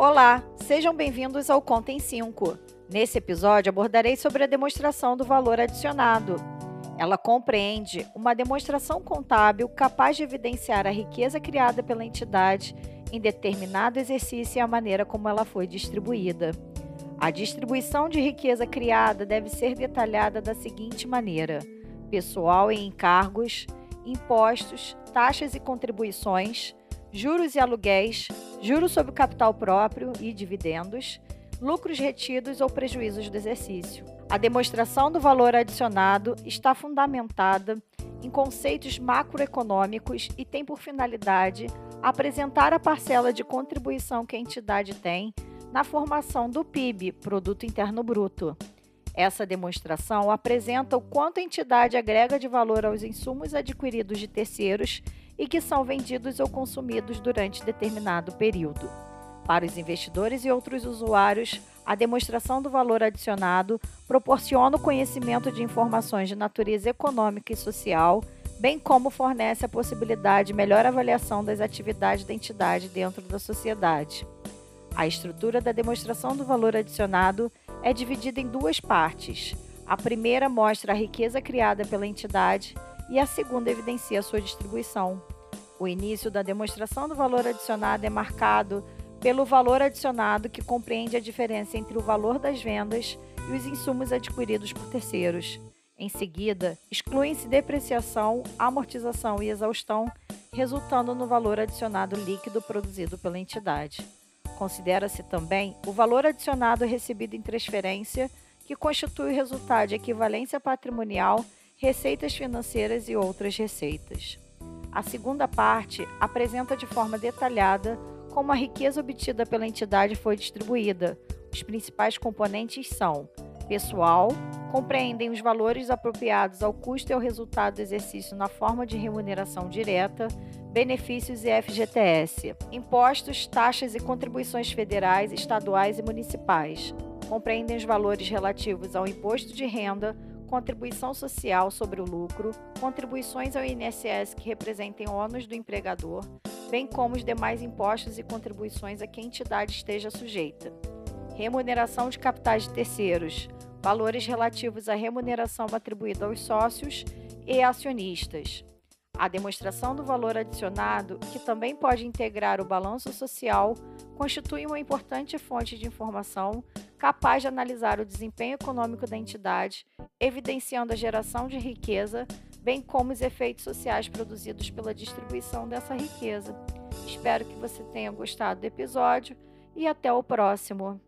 Olá, sejam bem-vindos ao Conta em 5. Nesse episódio abordarei sobre a demonstração do valor adicionado. Ela compreende uma demonstração contábil capaz de evidenciar a riqueza criada pela entidade em determinado exercício e a maneira como ela foi distribuída. A distribuição de riqueza criada deve ser detalhada da seguinte maneira: pessoal e encargos, impostos, taxas e contribuições, juros e aluguéis, juros sobre o capital próprio e dividendos, lucros retidos ou prejuízos do exercício. A demonstração do valor adicionado está fundamentada em conceitos macroeconômicos e tem por finalidade apresentar a parcela de contribuição que a entidade tem na formação do PIB, Produto Interno Bruto. Essa demonstração apresenta o quanto a entidade agrega de valor aos insumos adquiridos de terceiros e que são vendidos ou consumidos durante determinado período. Para os investidores e outros usuários, a demonstração do valor adicionado proporciona o conhecimento de informações de natureza econômica e social, bem como fornece a possibilidade de melhor avaliação das atividades da entidade dentro da sociedade. A estrutura da demonstração do valor adicionado é dividida em duas partes. A primeira mostra a riqueza criada pela entidade e a segunda evidencia sua distribuição. O início da demonstração do valor adicionado é marcado pelo valor adicionado, que compreende a diferença entre o valor das vendas e os insumos adquiridos por terceiros. Em seguida, excluem-se depreciação, amortização e exaustão, resultando no valor adicionado líquido produzido pela entidade. Considera-se também o valor adicionado recebido em transferência, que constitui o resultado de equivalência patrimonial receitas financeiras e outras receitas. A segunda parte apresenta de forma detalhada como a riqueza obtida pela entidade foi distribuída. Os principais componentes são: pessoal, compreendem os valores apropriados ao custo e ao resultado do exercício na forma de remuneração direta, benefícios e FGTS, impostos, taxas e contribuições federais, estaduais e municipais. Compreendem os valores relativos ao imposto de renda, contribuição social sobre o lucro, contribuições ao INSS que representem ônus do empregador, bem como os demais impostos e contribuições a que a entidade esteja sujeita. Remuneração de capitais de terceiros, valores relativos à remuneração atribuída aos sócios e acionistas. A demonstração do valor adicionado, que também pode integrar o balanço social, constitui uma importante fonte de informação capaz de analisar o desempenho econômico da entidade, evidenciando a geração de riqueza, bem como os efeitos sociais produzidos pela distribuição dessa riqueza. Espero que você tenha gostado do episódio e até o próximo.